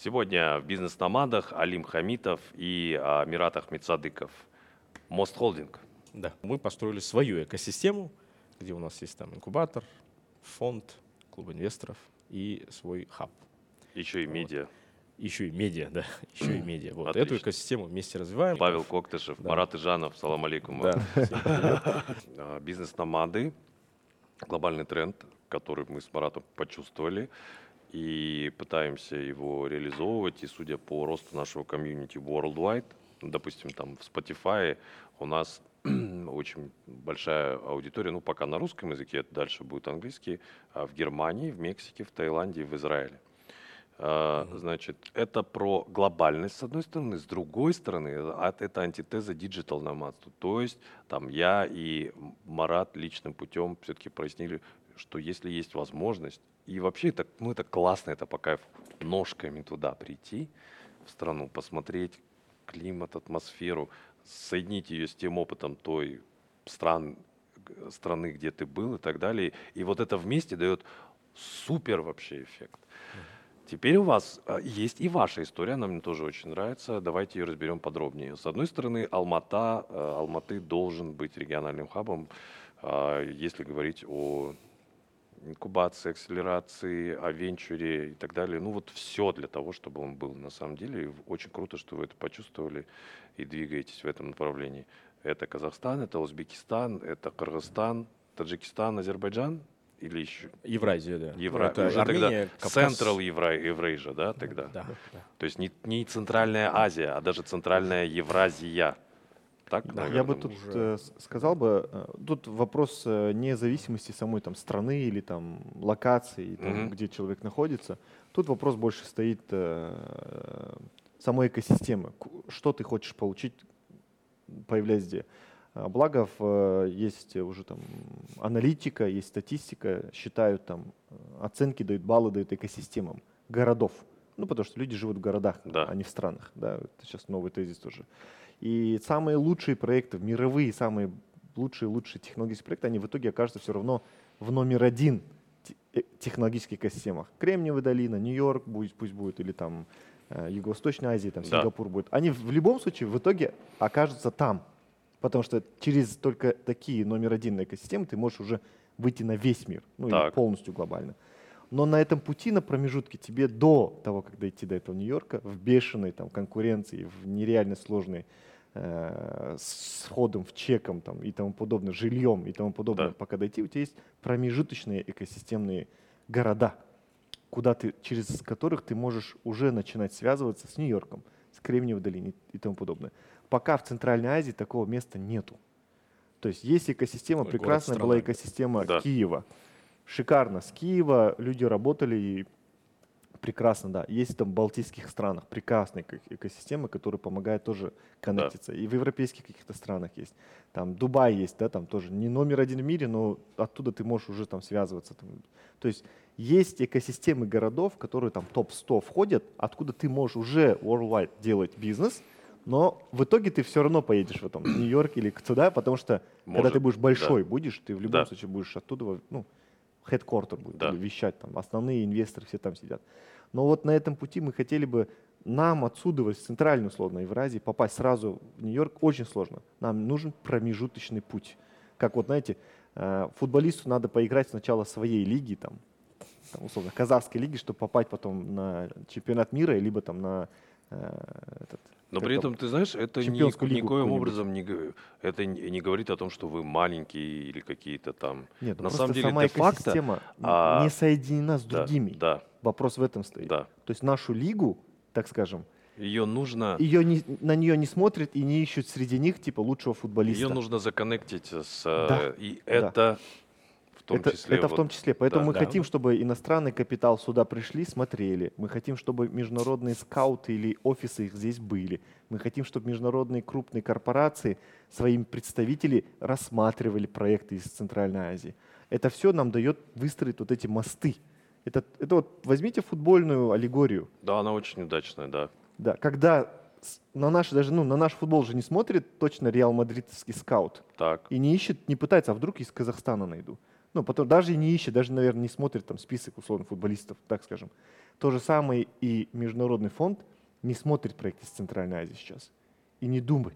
Сегодня в бизнес-номадах Алим Хамитов и а, Мират Ахмедсадыков. Мост Холдинг. Да, мы построили свою экосистему, где у нас есть там инкубатор, фонд, клуб инвесторов и свой хаб. Еще и медиа. Вот. Еще и медиа, да, еще и медиа. Вот Отлично. эту экосистему вместе развиваем. Павел Коктышев, да. Марат Ижанов, салам алейкум. Да. А, бизнес-номады, глобальный тренд, который мы с Маратом почувствовали и пытаемся его реализовывать. И судя по росту нашего комьюнити worldwide, допустим, там в Spotify у нас очень большая аудитория, ну пока на русском языке, дальше будет английский, а в Германии, в Мексике, в Таиланде и в Израиле. Mm-hmm. Значит, это про глобальность, с одной стороны, с другой стороны, это антитеза digital nomадству. То есть, там, я и Марат личным путем все-таки прояснили, что если есть возможность, и вообще это, ну, это классно, это по кайфу, ножками туда прийти, в страну, посмотреть климат, атмосферу, соединить ее с тем опытом той стран, страны, где ты был и так далее. И вот это вместе дает супер вообще эффект. Теперь у вас а, есть и ваша история, она мне тоже очень нравится. Давайте ее разберем подробнее. С одной стороны, Алмата, э, Алматы должен быть региональным хабом, а, если говорить о инкубации, акселерации, о венчуре и так далее. Ну вот все для того, чтобы он был на самом деле. очень круто, что вы это почувствовали и двигаетесь в этом направлении. Это Казахстан, это Узбекистан, это Кыргызстан, Таджикистан, Азербайджан или еще? Евразия, да. Евра... Это уже Армения, тогда Central Евра... Евразия, да, тогда? Да, да. То есть не, не Центральная Азия, а даже Центральная Евразия. Так, да, наверное, я бы тут уже... Э, сказал бы, э, тут вопрос э, независимости самой там страны или там локации, там, mm-hmm. где человек находится. Тут вопрос больше стоит э, самой экосистемы. Что ты хочешь получить, появляясь где? А, благо, в, есть уже там аналитика, есть статистика, считают там оценки, дают баллы, дают экосистемам городов. Ну, потому что люди живут в городах, да. а не в странах. Да, это сейчас новый тезис тоже. И самые лучшие проекты, мировые самые лучшие, лучшие технологические проекты, они в итоге окажутся все равно в номер один э, технологических экосистемах. Кремниевая долина, Нью-Йорк пусть, пусть будет, или там э, Юго-Восточная Азия, там Сингапур да. будет. Они в любом случае в итоге окажутся там. Потому что через только такие номер один экосистемы ты можешь уже выйти на весь мир, ну так. или полностью глобально. Но на этом пути, на промежутке, тебе до того, как дойти до этого Нью-Йорка, в бешеной там, конкуренции, в нереально сложной э, с входом в чеком там, и тому подобное, жильем и тому подобное, да. пока дойти, у тебя есть промежуточные экосистемные города, куда ты, через которых ты можешь уже начинать связываться с Нью-Йорком, с Кремниевой долиной и тому подобное. Пока в Центральной Азии такого места нету. То есть есть экосистема, Ой, прекрасная была экосистема да. Киева шикарно. С Киева люди работали и прекрасно, да. Есть там в балтийских странах прекрасные экосистемы, которые помогают тоже коннектиться. Да. И в европейских каких-то странах есть. Там Дубай есть, да, там тоже не номер один в мире, но оттуда ты можешь уже там связываться. Там. То есть есть экосистемы городов, которые там топ-100 входят, откуда ты можешь уже worldwide делать бизнес, но в итоге ты все равно поедешь в этом Нью-Йорк или туда, потому что Может, когда ты будешь большой, да. будешь, ты в любом да. случае будешь оттуда, ну, headquarter будет да. вещать, там основные инвесторы все там сидят. Но вот на этом пути мы хотели бы нам отсюда, в центральную условно Евразии, попасть сразу в Нью-Йорк очень сложно. Нам нужен промежуточный путь. Как вот, знаете, э, футболисту надо поиграть сначала своей лиги, там, там условно, казахской лиги, чтобы попасть потом на чемпионат мира, либо там на этот, но при этом, ты знаешь, это ни, никоим образом не, это не говорит о том, что вы маленькие или какие-то там. Нет, на самом деле, сама де-факто а... не соединена с другими. Да, да. Вопрос в этом стоит. Да. То есть нашу лигу, так скажем, ее нужно... Ее не, на нее не смотрят и не ищут среди них типа лучшего футболиста. Ее нужно законнектить с... Да. И это да том это, числе. Это вот, в том числе. Поэтому да, мы да. хотим, чтобы иностранный капитал сюда пришли, смотрели. Мы хотим, чтобы международные скауты или офисы их здесь были. Мы хотим, чтобы международные крупные корпорации своими представителями рассматривали проекты из Центральной Азии. Это все нам дает выстроить вот эти мосты. Это, это вот возьмите футбольную аллегорию. Да, она очень удачная, да. Да, когда на наш даже ну на наш футбол же не смотрит точно Реал Мадридский скаут. Так. И не ищет, не пытается, а вдруг из Казахстана найду. Ну, потом даже не ищет, даже, наверное, не смотрит там список условно футболистов, так скажем. То же самое и Международный фонд не смотрит проекты из Центральной Азии сейчас. И не думай.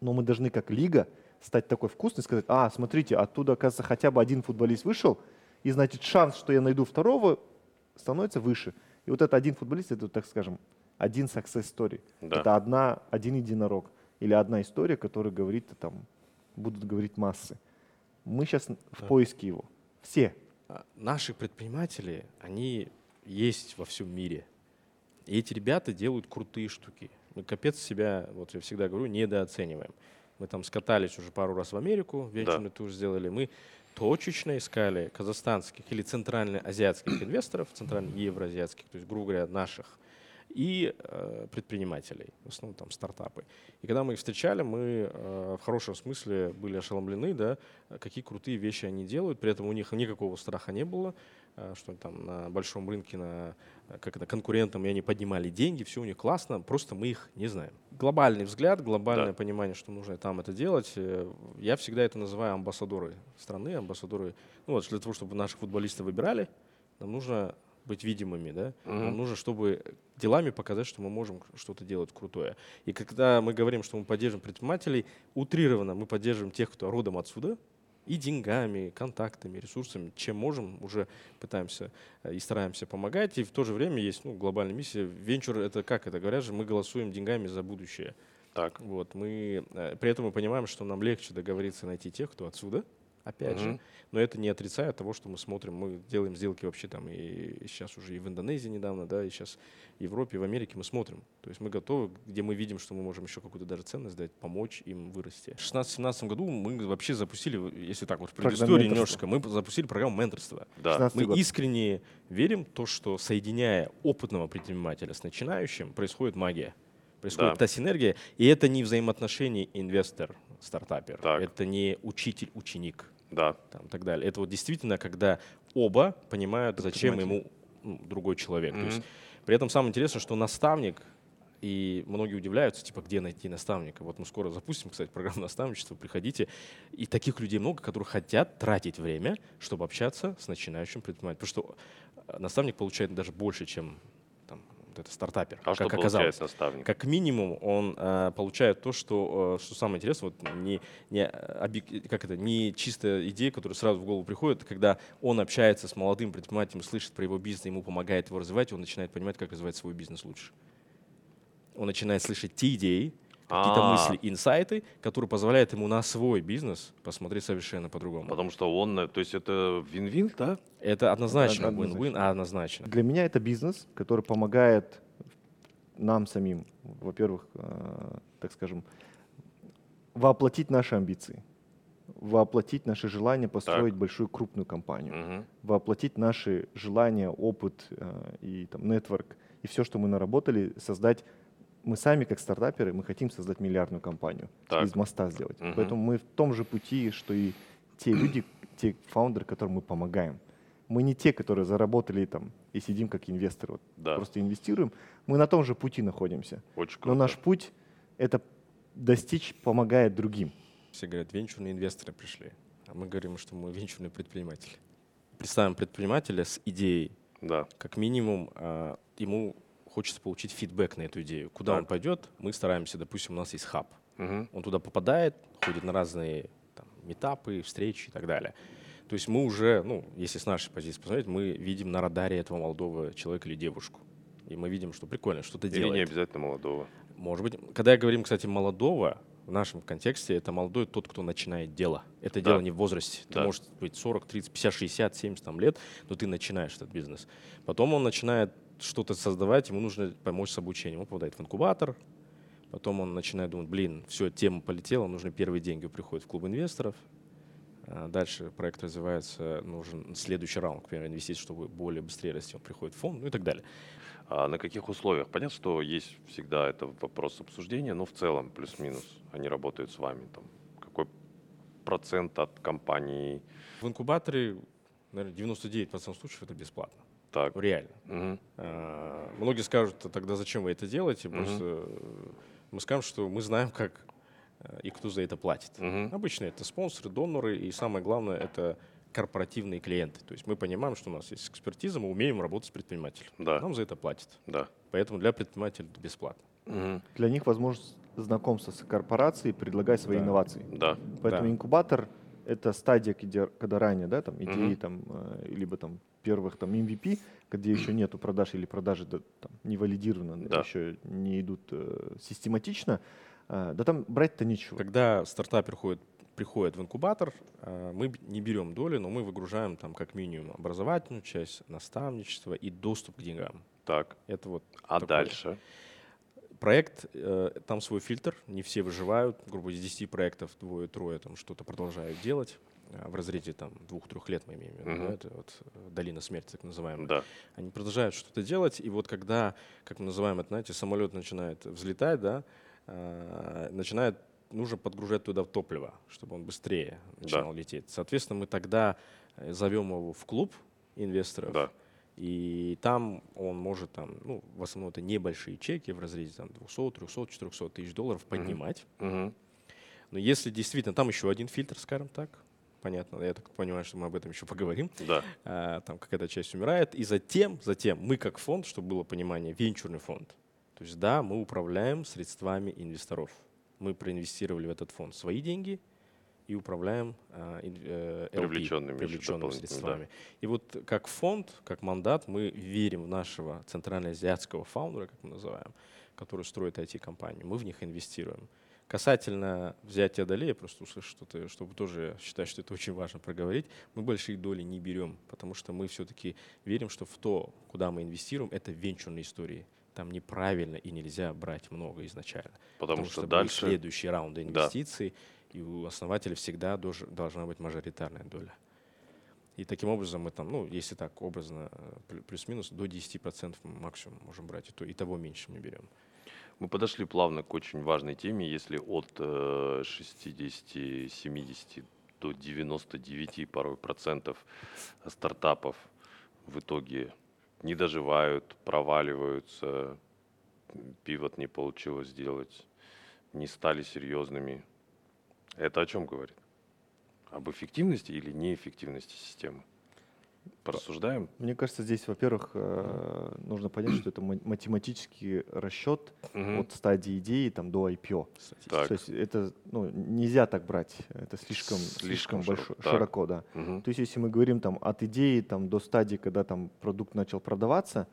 Но мы должны как лига стать такой вкусной и сказать, а, смотрите, оттуда, оказывается, хотя бы один футболист вышел, и значит шанс, что я найду второго, становится выше. И вот этот один футболист, это, так скажем, один success story. Да. Это одна, один единорог. Или одна история, которая говорит, там, будут говорить массы. Мы сейчас в Да. поиске его. Все. А, Наши предприниматели, они есть во всем мире. И эти ребята делают крутые штуки. Мы капец себя, вот я всегда говорю, недооцениваем. Мы там скатались уже пару раз в Америку, венчурный тур сделали. Мы точечно искали казахстанских или центральноазиатских инвесторов, центрально-евроазиатских, то есть, грубо говоря, наших, и э, предпринимателей, в основном там стартапы. И когда мы их встречали, мы э, в хорошем смысле были ошеломлены, да, какие крутые вещи они делают, при этом у них никакого страха не было, э, что там на большом рынке, на, э, как это, конкурентам, и они поднимали деньги, все у них классно, просто мы их не знаем. Глобальный взгляд, глобальное Да. понимание, что нужно там это делать, э, я всегда это называю амбассадоры страны, амбассадоры, ну вот для того, чтобы наших футболистов выбирали, нам нужно быть видимыми, да, нам Мгм. нужно, чтобы делами показать, что мы можем что-то делать крутое. И когда мы говорим, что мы поддерживаем предпринимателей, утрированно мы поддерживаем тех, кто родом отсюда, и деньгами, контактами, ресурсами, чем можем, уже пытаемся э, и стараемся помогать. И в то же время есть ну, глобальная миссия. Венчур — это как это говорят же, мы голосуем деньгами за будущее. Так. Вот, мы, э, при этом мы понимаем, что нам легче договориться найти тех, кто отсюда, опять же. Мгм. Но это не отрицает того, что мы смотрим, мы делаем сделки вообще там и сейчас уже и в Индонезии недавно, да, и сейчас в Европе, в Америке мы смотрим. То есть мы готовы, где мы видим, что мы можем еще какую-то даже ценность дать, помочь им вырасти. В 2016-2017 году мы вообще запустили, если так вот, предысторию менторства. немножко, мы запустили программу менторства. Да. 16 Мы год. искренне верим в то, что соединяя опытного предпринимателя с начинающим, происходит магия. Происходит Да. та синергия. И это не взаимоотношения инвестор-стартапер. Так. Это не учитель-ученик Да. там, и так далее. Это вот действительно, когда оба понимают, зачем Предприниматель. ему ну, другой человек. То есть, при этом самое интересное, что наставник, и многие удивляются, типа, где найти наставника. Вот мы скоро запустим, кстати, программу наставничества, приходите. И таких людей много, которые хотят тратить время, чтобы общаться с начинающим предпринимателем. Потому что э, наставник получает даже больше, чем вот это стартапер, А что как получает оказалось. наставник? Как минимум он э, получает то, что, э, что самое интересное, вот не, не, э, как это, не чистая идея, которая сразу в голову приходит, когда он общается с молодым предпринимателем, слышит про его бизнес, ему помогает его развивать, он начинает понимать, как развивать свой бизнес лучше. Он начинает слышать те идеи, какие-то А. мысли, инсайты, которые позволяют ему на свой бизнес посмотреть совершенно по-другому. Потому что он, э, то есть это вин-вин, да? Это однозначно win-win, однозначно. а однозначно. Для меня это бизнес, который помогает нам самим, во-первых, э, так скажем, воплотить наши амбиции, воплотить наши желания построить большую крупную компанию, Мгм. воплотить наши желания, опыт э, и там нетворк и все, что мы наработали, создать. Мы сами как стартаперы, мы хотим создать миллиардную компанию, Так. из моста сделать. Мгм. Поэтому мы в том же пути, что и те люди, те фаундеры, которым мы помогаем. Мы не те, которые заработали там и сидим как инвесторы, вот Да. просто инвестируем. Мы на том же пути находимся. Очень Но круто. наш путь это достичь помогает другим. Все говорят, венчурные инвесторы пришли. А мы говорим, что мы венчурные предприниматели. Представим предпринимателя с идеей, Да. как минимум а, ему хочется получить фидбэк на эту идею. Куда Так. он пойдет, мы стараемся, допустим, у нас есть хаб. Мгм. Он туда попадает, ходит на разные там, метапы, встречи и так далее. То есть мы уже, ну, если с нашей позиции посмотреть, мы видим на радаре этого молодого человека или девушку. И мы видим, что прикольно, что-то Или не делает. обязательно молодого. Может быть, когда я говорим, кстати, молодого, в нашем контексте это молодой тот, кто начинает дело. Это Да. дело не в возрасте. Ты Да. можешь быть 40, 30, 50, 60, 70 там, лет, но ты начинаешь этот бизнес. Потом он начинает что-то создавать, ему нужно помочь с обучением. Он попадает в инкубатор, потом он начинает думать, блин, все, тема полетела, нужны первые деньги, приходит в клуб инвесторов. А Дальше проект развивается, нужен следующий раунд, к примеру, инвестиций, чтобы более быстрее расти, он приходит в фонд, ну и так далее. А на каких условиях? Понятно, что есть всегда это вопрос обсуждения, но в целом плюс-минус они работают с вами. Там, какой процент от компании? В инкубаторе, наверное, 99% случаев это бесплатно. Так. Ну, Реально. А, Многие скажут, «А тогда зачем вы это делаете? Мгм. Просто э, мы скажем, что мы знаем, как э, и кто за это платит. Мгм. Обычно это спонсоры, доноры, и самое главное это корпоративные клиенты. То есть мы понимаем, что у нас есть экспертиза, мы умеем работать с предпринимателем. Да, Нам за это платят. да. Поэтому для предпринимателя это бесплатно. Мгм. Для них возможность знакомства с корпорацией, предлагать свои Да. инновации. Да, Поэтому Да. инкубатор — это стадия, где, когда ранее, да, там идеи, Мгм. там, э, либо там первых там MVP, где еще нету продаж или продажи да, там, не валидированы, Да. еще не идут э, систематично, э, да там брать-то нечего. Когда стартап приходит, приходит в инкубатор, э, мы не берем доли, но мы выгружаем там как минимум образовательную часть, наставничество и доступ к деньгам. так. Это вот А Такое. дальше? Проект, э, там свой фильтр, не все выживают, грубо из 10 проектов двое-трое там что-то продолжают делать. э, В разрезе там двух-трех лет мы имеем в виду, Мгм. да, это вот э, долина смерти, так называемая. Да, Они продолжают что-то делать, и вот когда, как мы называем это, знаете, самолет начинает взлетать, да, э, начинает, нужно подгружать туда топливо, чтобы он быстрее начинал лететь. Соответственно, мы тогда э, зовем его в клуб инвесторов, да. И там он может, там, ну, в основном это небольшие чеки в разрезе там, 200, 300, 400 тысяч долларов поднимать. Мгм. Но если действительно, там еще один фильтр, скажем так, понятно, я так понимаю, что мы об этом еще поговорим, Да, а, там какая-то часть умирает, и затем, затем мы как фонд, чтобы было понимание, венчурный фонд, то есть да, мы управляем средствами инвесторов. Мы проинвестировали в этот фонд свои деньги и управляем а, э, LP, Привлеченными привлеченными средствами. И вот как фонд, как мандат, мы верим в нашего центральноазиатского фаундера, как мы называем, который строит IT-компанию. Мы в них инвестируем. Касательно взятия долей, я просто услышал что-то, чтобы тоже считать, что это очень важно проговорить, мы большие доли не берем, потому что мы все-таки верим, что в то, куда мы инвестируем, это венчурные истории. Там неправильно и нельзя брать много изначально. потому что будут дальше... следующие раунды Да. И у основателя всегда должна быть мажоритарная доля. И таким образом мы там, ну, если так образно, э, плю- плюс-минус до 10% максимум можем брать, и, то, и того меньше мы берем. Мы подошли плавно к очень важной теме. Если от э, 60-70 до 99 порой процентов стартапов в итоге не доживают, проваливаются, пивот не получилось сделать, не стали серьезными. Это о чем говорит? Об эффективности или неэффективности системы? Порассуждаем? Мне кажется, здесь, во-первых, э, нужно понять, что это ма- математический расчет от стадии идеи там, до IPO. Так. То есть это ну, нельзя так брать, это слишком, Слишком слишком, широко, большо- так. широко, да. Мгм. То есть если мы говорим там от идеи там, до стадии, когда там продукт начал продаваться,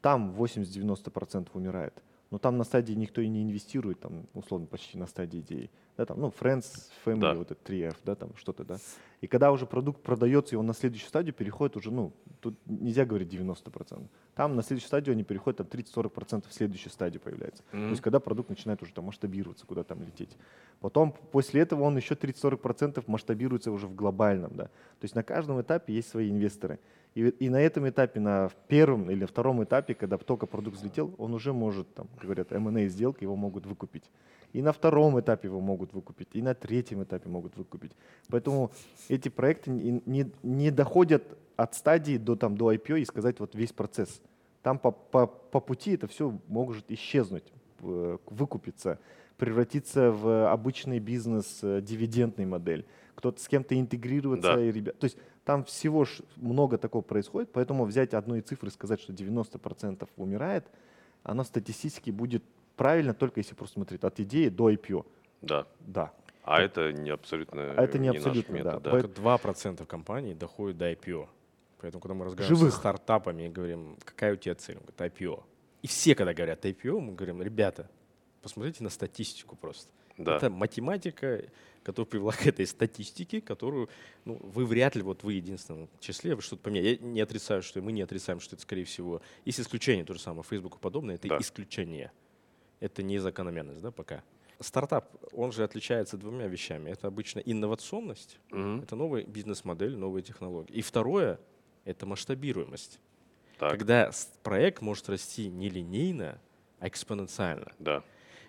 там 80-90% умирает. Но там на стадии никто и не инвестирует, там, условно, почти на стадии идеи. Да, там, ну, friends, family, Да. вот это 3F, да, там что-то, да. И когда уже продукт продается, и он на следующую стадию переходит уже, ну, тут нельзя говорить 90%. Там на следующую стадию они переходят, там 30-40% в следующей стадии появляется. То Мгм. есть когда продукт начинает уже там масштабироваться, куда там лететь. Потом после этого он еще 30-40% масштабируется уже в глобальном. Да? То есть на каждом этапе есть свои инвесторы. И, и на этом этапе, на первом или втором этапе, когда только продукт взлетел, он уже может, там, говорят, M&A сделка, его могут выкупить. И на втором этапе его могут выкупить, и на третьем этапе могут выкупить. Поэтому эти проекты не, не- не доходят от стадии до, там, до IPO и сказать вот весь процесс. Там по, по, по пути это все может исчезнуть, э, выкупиться, превратиться в обычный бизнес, э, дивидендный модель. Кто-то с кем-то интегрироваться. Да. И ребят... То есть там всего много такого происходит, поэтому взять одну и цифры и сказать, что 90% умирает, оно статистически будет правильно, только если просто смотреть от идеи до IPO. Да. Да. А это не абсолютно, А это не наш абсолютно, метод, да. да. Только 2% компаний доходит до IPO. Поэтому, когда мы разговариваем Живых. с стартапами и говорим, какая у тебя цель, он говорит, IPO. И все, когда говорят IPO, мы говорим, ребята, посмотрите на статистику просто. Да. Это математика, которая привела к этой статистике, которую ну, вы вряд ли, вот вы единственном числе, вы что-то поменяли. Я не отрицаю, что мы не отрицаем, что это, скорее всего, есть исключение, то же самое, Facebook и подобное, это Да. исключение. Это не закономерность, да, пока. Стартап, он же отличается двумя вещами. Это обычно инновационность, Мгм. это новая бизнес-модель, новые технологии. И второе — это масштабируемость. Так, Когда проект может расти не линейно, а экспоненциально. да.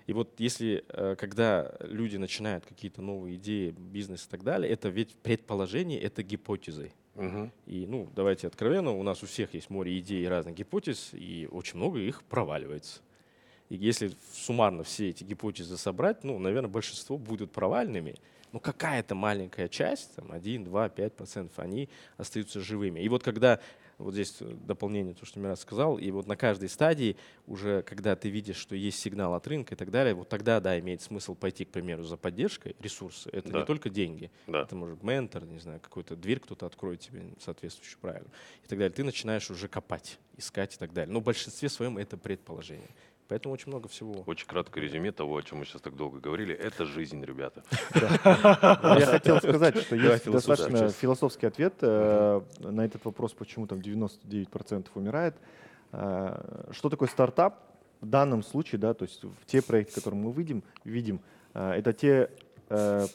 И вот если, э, когда люди начинают какие-то новые идеи, бизнес и так далее, это ведь предположение, это гипотезы. Мгм. И, ну, давайте откровенно, у нас у всех есть море идей и разных гипотез, и очень много их проваливается. И если суммарно все эти гипотезы собрать, ну, наверное, большинство будут провальными, но какая-то маленькая часть, там 1, 2, 5 процентов, они остаются живыми. И вот когда вот здесь дополнение, то, что Мират сказал, и вот на каждой стадии уже, когда ты видишь, что есть сигнал от рынка и так далее, вот тогда, да, имеет смысл пойти, к примеру, за поддержкой, ресурсы. Это Да. не только деньги, Да. это может ментор, не знаю, какую-то дверь кто-то откроет тебе соответствующую правильно и так далее. Ты начинаешь уже копать, искать и так далее. Но в большинстве своем это предположение. Поэтому очень много всего. Очень краткое резюме того, о чем мы сейчас так долго говорили. Это жизнь, ребята. Я хотел сказать, что есть достаточно философский ответ э, на этот вопрос, почему там 99% умирает. Э, Что такое стартап? В данном случае, да, то есть в те проекты, которые мы видим, видим, э, это те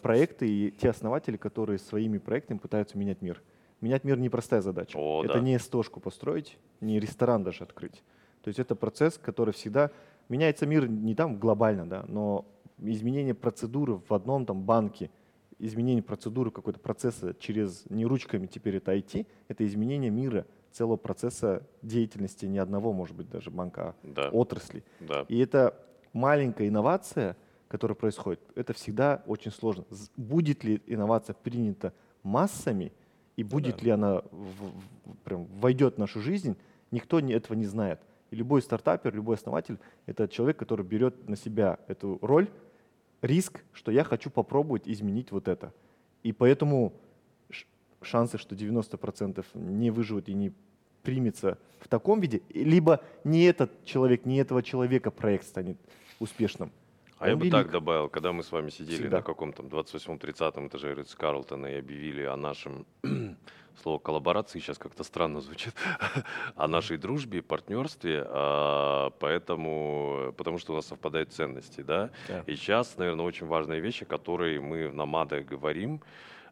проекты и те основатели, которые своими проектами пытаются менять мир. Менять мир непростая задача. О, это да. не стошку построить, не ресторан даже открыть. То есть это процесс, который всегда меняется мир не там глобально, да, но изменение процедуры в одном там банке, изменение процедуры какой-то процесса через не ручками теперь это IT, это изменение мира, целого процесса деятельности не одного, может быть, даже банка, Да, а отрасли. да. И это маленькая инновация, которая происходит, это всегда очень сложно. Будет ли инновация принята массами, и будет да. ли она в- в- прям войдет в нашу жизнь, никто этого не знает. И любой стартапер, любой основатель — это человек, который берет на себя эту роль, риск, что я хочу попробовать изменить вот это. И поэтому шансы, что 90% не выживут и не примется в таком виде, либо не этот человек, не этого человека проект станет успешным. А я Он бы так добавил, когда мы с вами сидели Всегда. на каком-то 28-30 этаже Ридс Карлтона и объявили о нашем слово коллаборации сейчас как-то странно звучит, о нашей дружбе, партнерстве, а, поэтому, потому что у нас совпадают ценности, да. Да. И сейчас, наверное, очень важная вещь, о которой мы на МАДе говорим,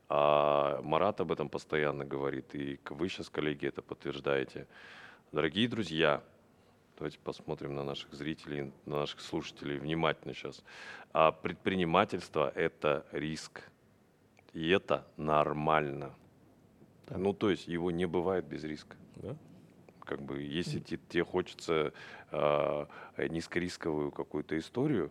а Марат об этом постоянно говорит, и вы сейчас, коллеги, это подтверждаете. Дорогие друзья, давайте посмотрим на наших зрителей, на наших слушателей внимательно сейчас. А предпринимательство – это риск, и это нормально. Да. Ну, то есть его не бывает без риска. Да? Как бы, если те- тебе хочется а, низкорисковую какую-то историю,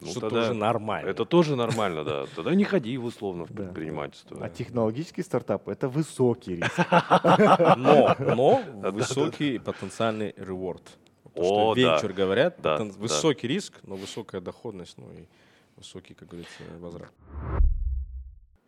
ну, что тогда тоже нормально. это тоже нормально, да. Тогда не ходи условно в предпринимательство. А технологический стартап — это высокий риск. Но, но высокий потенциальный что О, да. венчур говорят, да. высокий риск, но высокая доходность, ну и высокий, как говорится, возврат.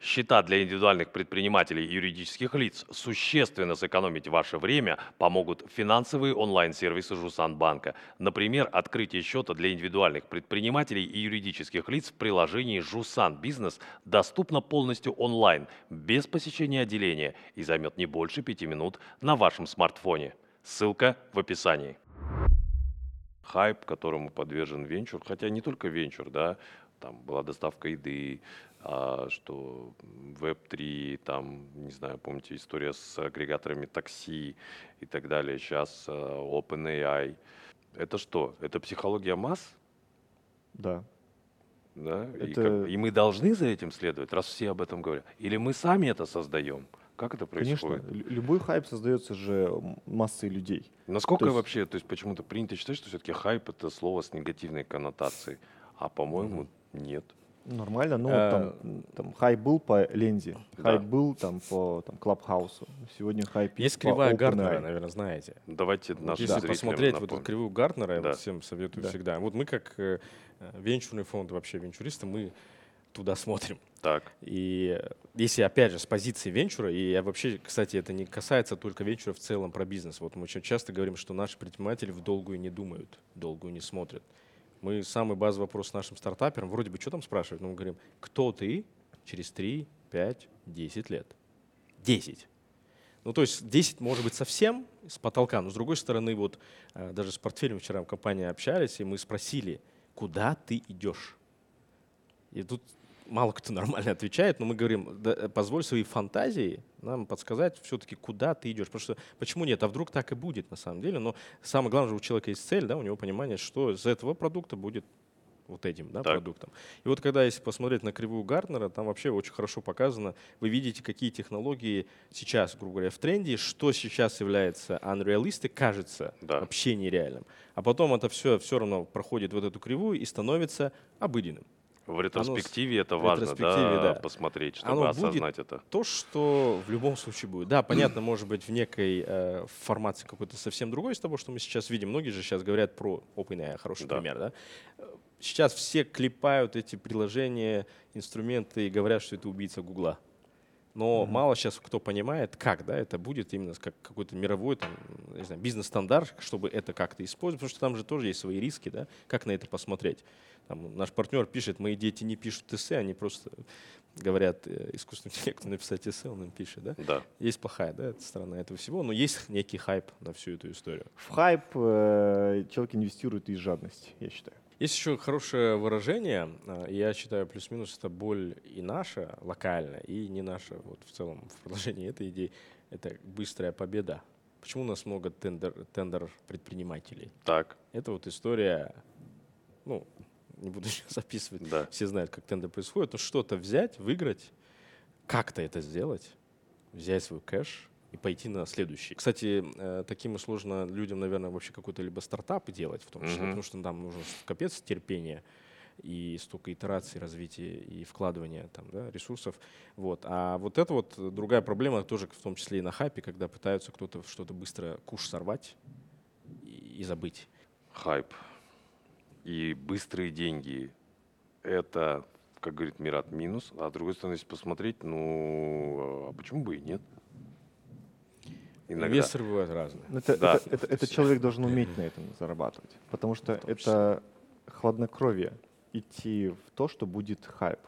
Счета для индивидуальных предпринимателей и юридических лиц существенно сэкономить ваше время помогут финансовые онлайн-сервисы Жусанбанка. Например, открытие счета для индивидуальных предпринимателей и юридических лиц в приложении Жусан Бизнес доступно полностью онлайн, без посещения отделения и займет не больше пяти минут на вашем смартфоне. Ссылка в описании. Хайп, которому подвержен венчур, хотя не только венчур, да, там была доставка еды, а, что Web3, там, не знаю, помните, история с агрегаторами такси и так далее, сейчас OpenAI. Это что? Это психология масс? Да. Да? И, Это- как- и мы должны за этим следовать, раз все об этом говорят? Или мы сами это создаем? Как это Конечно, происходит? лю- любой хайп создается же массой людей. Насколько То есть- вообще, то есть почему-то принято считать, что все-таки хайп это слово с негативной коннотацией, а по-моему нет. Нормально, ну А, там, там хайп был по Лензе, Да. хайп был там по там, Клабхаусу. Сегодня хайп Есть кривая. Гартнера, наверное, знаете. Давайте Вот нашим Если посмотреть вот напомним. эту кривую Гартнера, я Да. вот всем советую Да. всегда. Вот мы как э, венчурный фонд, вообще венчуристы, мы туда смотрим. Так, И э, если, опять же, с позиции венчура, и я вообще, кстати, это не касается только венчура в целом про бизнес. Вот мы очень часто говорим, что наши предприниматели в долгую не думают, в долгую не смотрят. Мы самый базовый вопрос нашим стартаперам, вроде бы, что там спрашивают, но мы говорим, кто ты через 3, 5, 10 лет? 10. Ну, то есть 10 может быть совсем с потолка, но с другой стороны, вот э, даже с портфелем вчера в компании общались, и мы спросили, куда ты идешь? И тут мало кто нормально отвечает, но мы говорим, «Да, э, позволь своей фантазии нам подсказать все-таки, куда ты идешь. Потому что почему нет? А вдруг так и будет на самом деле? Но самое главное, же у человека есть цель, да, у него понимание, что из этого продукта будет вот этим да, Так. продуктом. И вот когда, если посмотреть на кривую Гартнера, там вообще очень хорошо показано, вы видите, какие технологии сейчас, грубо говоря, в тренде, что сейчас является unrealistic, кажется Да. вообще нереальным. А потом это все все равно проходит вот эту кривую и становится обыденным. В ретроспективе это в важно, ретроспективе, да, да. посмотреть, чтобы Оно будет осознать это. то, что в любом случае будет. Да, понятно, может быть, в некой э, формации какой-то совсем другой из того, что мы сейчас видим. Многие же сейчас говорят про OpenAI, хороший Да. пример, да. Сейчас все клепают эти приложения, инструменты и говорят, что это убийца Гугла. Но Мгм. мало сейчас кто понимает, как да, это будет именно как какой-то мировой там, не знаю, бизнес-стандарт, чтобы это как-то использовать, потому что там же тоже есть свои риски, да, как на это посмотреть. Там наш партнер пишет, мои дети не пишут эссе, они просто говорят э, искусственному интеллекту написать эссе, он им пишет, да. Да. Есть плохая да, эта сторона этого всего, но есть некий хайп на всю эту историю. В хайп э, человек инвестирует из жадности, я считаю. Есть еще хорошее выражение, и я считаю, плюс-минус это боль и наша, локальная, и не наша, вот в целом в продолжении этой идеи, это быстрая победа. Почему у нас много тендер, тендер предпринимателей? Так, Это вот история, ну, не буду сейчас описывать, да. все знают, как тендер происходит, но что-то взять, выиграть, как-то это сделать, взять свой кэш и пойти на следующий. Кстати, э, таким и сложно людям, наверное, вообще какой-то либо стартап делать, в том числе, Мгм. потому что там нужно капец терпения и столько итераций развития и вкладывания там, да, ресурсов. Вот. А вот это вот другая проблема тоже в том числе и на хайпе, когда пытаются кто-то что-то быстро куш сорвать и, и забыть. Хайп и быстрые деньги – это, как говорит Мират, минус. А с другой стороны, если посмотреть, ну, а почему бы и нет? Иногда. Инвесторы бывают разные. Ну, Это, Да. это- это- это человек должен уметь на этом зарабатывать, потому что это хладнокровие идти в то, что будет хайп.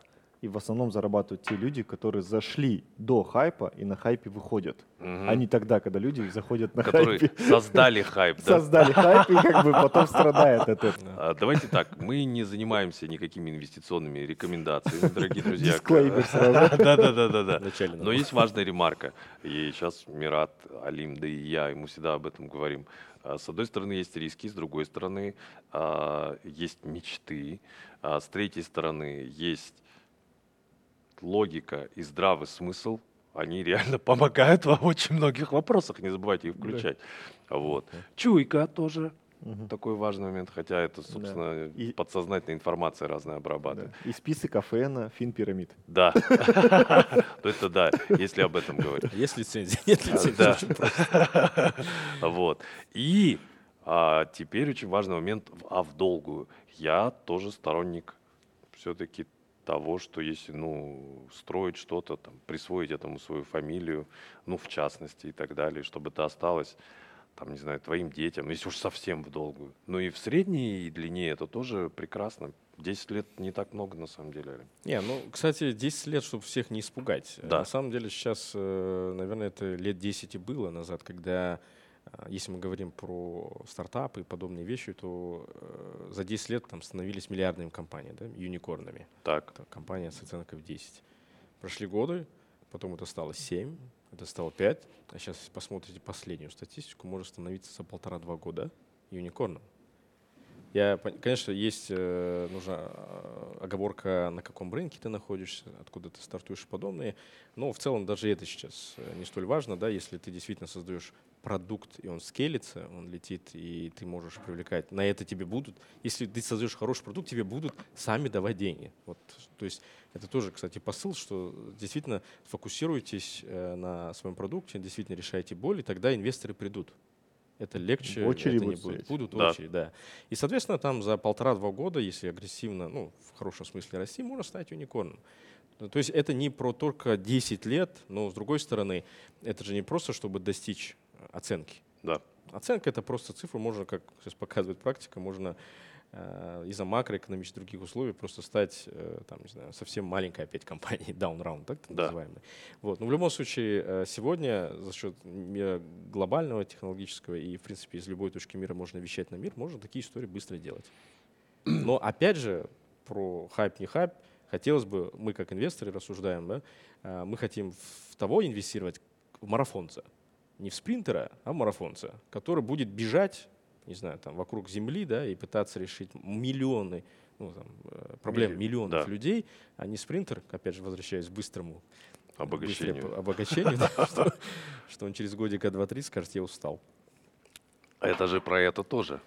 И в основном зарабатывают те люди, которые зашли до хайпа и на хайпе выходят, Мгм. а не тогда, когда люди заходят на Которые хайпе, создали хайп, да? создали хайп и как бы потом страдают от этого. А, Давайте так, мы не занимаемся никакими инвестиционными рекомендациями, дорогие друзья. Дисклеймер сразу. Да, да, да, да, да. Вначале Но есть важная ремарка. И сейчас Мират, Алим, да и я, и мы всегда об этом говорим. А, С одной стороны, есть риски, с другой стороны, а, есть мечты, а с третьей стороны, есть логика и здравый смысл. Они реально помогают во очень многих вопросах, не забывайте их Да. включать. Вот. Да. Чуйка тоже Мгм. такой важный момент, хотя это, Да. собственно, И- подсознательная информация разная обрабатывает. Да. И список кафена, фин-пирамид. Да. То это да, если об этом говорить. Есть лицензия? Нет лицензии. Да. Вот. И а, теперь очень важный момент, в- а в долгую. Я тоже сторонник все-таки того, что если, ну, строить что-то, там, присвоить этому свою фамилию, ну, в частности и так далее, чтобы это осталось, там, не знаю, твоим детям, если уж совсем в долгую. Ну и в средней длине это тоже прекрасно. 10 лет не так много, на самом деле. Не, ну, кстати, 10 лет, чтобы всех не испугать. Да. На самом деле сейчас, э, наверное, это лет 10 и было назад, когда, если мы говорим про стартапы и подобные вещи, то э, за 10 лет там становились миллиардными компаниями, да, юникорнами. Так, Это компания с оценкой в 10. Прошли годы, потом это стало 7, это стало 5, а сейчас, если посмотрите последнюю статистику, может становиться за полтора-два года юникорном. Я, конечно, есть э, нужна э, оговорка, на каком рынке ты находишься, откуда ты стартуешь и подобные. Но в целом даже это сейчас не столь важно, да, если ты действительно создаешь продукт, и он скелится, он летит, и ты можешь привлекать. На это тебе будут, если ты создаешь хороший продукт, тебе будут сами давать деньги. Вот, то есть это тоже, кстати, посыл, что действительно фокусируйтесь э, на своем продукте, действительно решайте боль, и тогда инвесторы придут. Это легче, очереди это не будут будет. стоять. Будут Да. очередь, да. И, соответственно, там за полтора-два года, если агрессивно, ну, в хорошем смысле расти, можно стать юникорном. Ну, То есть это не про только 10 лет, но, с другой стороны, это же не просто, чтобы достичь оценки. да. Оценка — это просто цифры, можно, как сейчас показывает практика, можно э, из-за макроэкономических других условий просто стать, э, там, не знаю, совсем маленькой опять компанией, down round, так Да. называемой. Вот. Но в любом случае, э, сегодня за счет мира глобального, технологического и, в принципе, из любой точки мира можно вещать на мир, можно такие истории быстро делать. Но опять же, про хайп, не хайп, хотелось бы, мы как инвесторы рассуждаем, да, мы хотим в того инвестировать, в марафонца. Не в спринтера, а в марафонца, который будет бежать, не знаю, там, вокруг Земли, да, и пытаться решить миллионы ну, там, э, проблем Милли- миллионов да. людей, а не спринтер, опять же, возвращаясь к быстрому Обогащению. быстрее что, он через годика два-три скажет, я устал. А Это же про это тоже.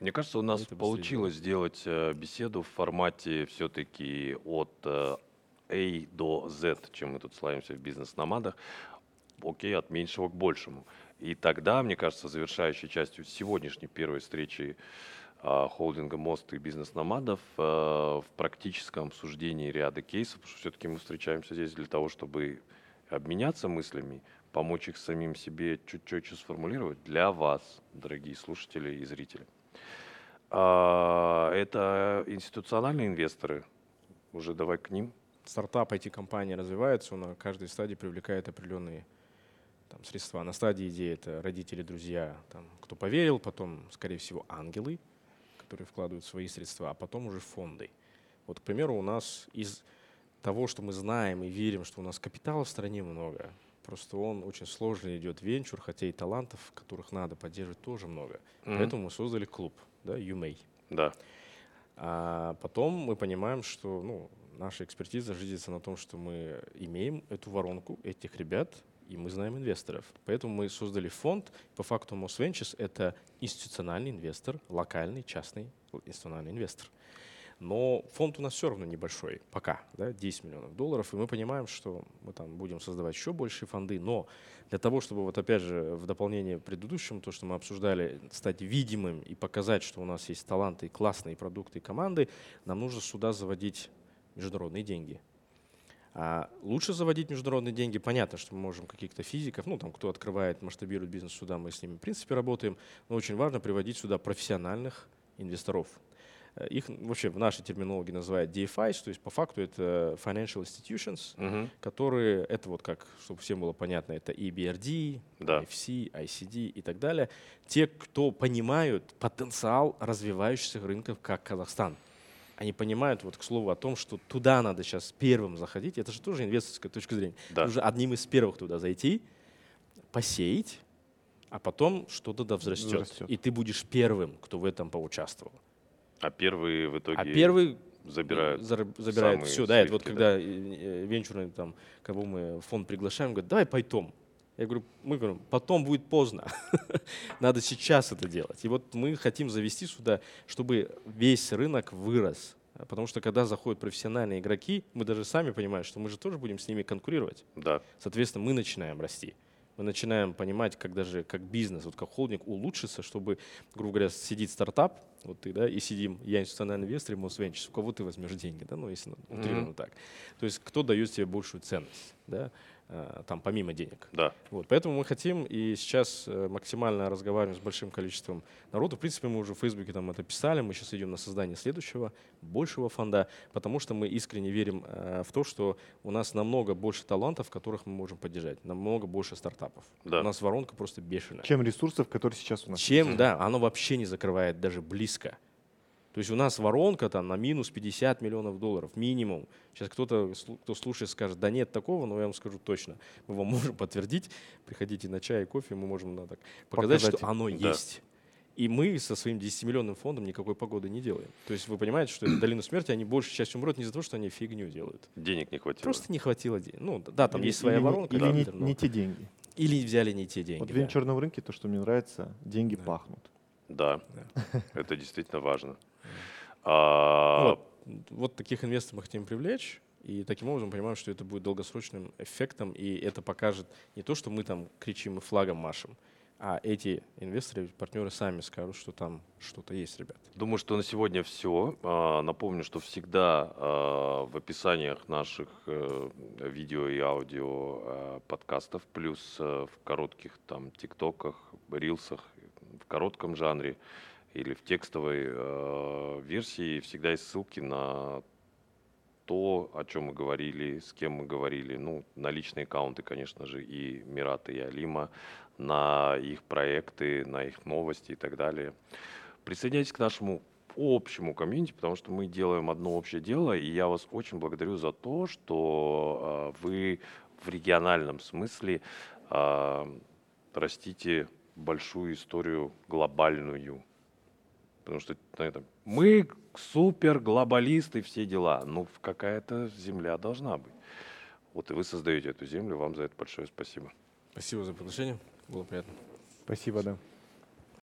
Мне кажется, у нас Это получилось сделать э, беседу в формате все-таки от э, A до Z, чем мы тут славимся в бизнес-номадах. Окей, от меньшего к большему. И тогда, мне кажется, завершающей частью сегодняшней первой встречи а, холдинга Мост и бизнес-номадов э, в практическом обсуждении ряда кейсов, потому что все-таки мы встречаемся здесь для того, чтобы обменяться мыслями, помочь их самим себе чуть четче сформулировать для вас, дорогие слушатели и зрители. А, Это институциональные инвесторы. Уже давай к ним. Стартап, IT-компания развивается, он на каждой стадии привлекает определенные там, средства. На стадии идеи это родители, друзья, там, кто поверил, потом, скорее всего, ангелы, которые вкладывают свои средства, а потом уже фонды. Вот, к примеру, у нас из того, что мы знаем и верим, что у нас капитала в стране много, просто он очень сложно идет венчур, хотя и талантов, которых надо поддерживать, тоже много. Мгм. Поэтому мы создали клуб, да, UMA. Да. А потом мы понимаем, что ну, наша экспертиза ждется на том, что мы имеем эту воронку этих ребят, и мы знаем инвесторов. Поэтому мы создали фонд. По факту Moss Ventures — это институциональный инвестор, локальный, частный институциональный инвестор. Но фонд у нас все равно небольшой, пока, да, 10 миллионов долларов, и мы понимаем, что мы там будем создавать еще большие фонды, но для того, чтобы вот опять же в дополнение к предыдущему, то, что мы обсуждали, стать видимым и показать, что у нас есть таланты, классные продукты и команды, нам нужно сюда заводить международные деньги. А лучше заводить международные деньги. Понятно, что мы можем каких-то физиков, ну там кто открывает, масштабирует бизнес сюда, мы с ними в принципе работаем, но очень важно приводить сюда профессиональных инвесторов. Э, Их вообще в нашей терминологии называют DFIs, то есть по факту это Financial Institutions, Мгм. которые, это вот как, чтобы всем было понятно, это EBRD, Да. FC, ICD и так далее. Те, кто понимают потенциал развивающихся рынков, как Казахстан. Они понимают, вот к слову, о том, что туда надо сейчас первым заходить. Это же тоже инвесторская точка зрения. Да. Нужно одним из первых туда зайти, посеять, а потом что-то да взрастет. Взрастет. И ты будешь первым, кто в этом поучаствовал. А первые в итоге А первый забирают. зар- самые все. Да, это вот сливки, когда э, э, венчурный там, кого мы фонд приглашаем, говорят, давай потом. Я говорю, мы говорим, потом будет поздно. Надо сейчас это делать. И вот мы хотим завести сюда, чтобы весь рынок вырос. Потому что когда заходят профессиональные игроки, мы даже сами понимаем, что мы же тоже будем с ними конкурировать. Да. Соответственно, мы начинаем расти. Мы начинаем понимать, как даже как бизнес, вот как холдинг улучшится, чтобы, грубо говоря, сидит стартап, вот ты, да, и сидим, я институциональный инвестор, и Ventures, у кого ты возьмешь деньги, да, ну, если ну, утрированно так. То есть кто дает тебе большую ценность, да, там, помимо денег. Да. Вот, поэтому мы хотим и сейчас э, максимально разговариваем с большим количеством народу. В принципе, мы уже в Фейсбуке там это писали, мы сейчас идем на создание следующего, большего фонда, потому что мы искренне верим э, в то, что у нас намного больше талантов, которых мы можем поддержать, намного больше стартапов. Да. У нас воронка просто бешеная. Чем ресурсов, которые сейчас у нас Чем, да, оно вообще не закрывает даже близко. То есть у нас воронка там на минус 50 миллионов долларов минимум. Сейчас кто-то, кто слушает, скажет, да нет такого, но я вам скажу точно. Мы вам можем подтвердить. Приходите на чай и кофе, мы можем да, так, показать, Показать. что оно Да. есть. И мы со своим 10-миллионным фондом никакой погоды не делаем. То есть вы понимаете, что долину смерти они большей частью умрут не за то, что они фигню делают. Денег не хватило. Просто не хватило денег. Ну да, там Или- есть своя или воронка. Или да, не, не те деньги. или взяли не те деньги. Вот в да. венчурном рынке то, что мне нравится, деньги Да. пахнут. Да. Да. Это действительно важно. А, Вот, вот таких инвесторов мы хотим привлечь. И таким образом понимаем, что это будет долгосрочным эффектом, и это покажет не то, что мы там кричим и флагом машем, а эти инвесторы, партнеры сами скажут, что там что-то есть, ребят. Думаю, что на сегодня все. Напомню, что всегда а, в описаниях наших э, видео и аудио а, подкастов, плюс э, в коротких там тиктоках, рилсах, в коротком жанре или в текстовой э, версии. Всегда есть ссылки на то, о чем мы говорили, с кем мы говорили, ну, на личные аккаунты, конечно же, и Мирата, и Алима, на их проекты, на их новости и так далее. Присоединяйтесь к нашему общему комьюнити, потому что мы делаем одно общее дело, и я вас очень благодарю за то, что э, вы в региональном смысле э, растите большую историю глобальную. Потому что на этом, мы супер глобалисты, все дела. Ну, какая-то земля должна быть. Вот и вы создаете эту землю, вам за это большое спасибо. Спасибо за приглашение, было приятно. Спасибо, да.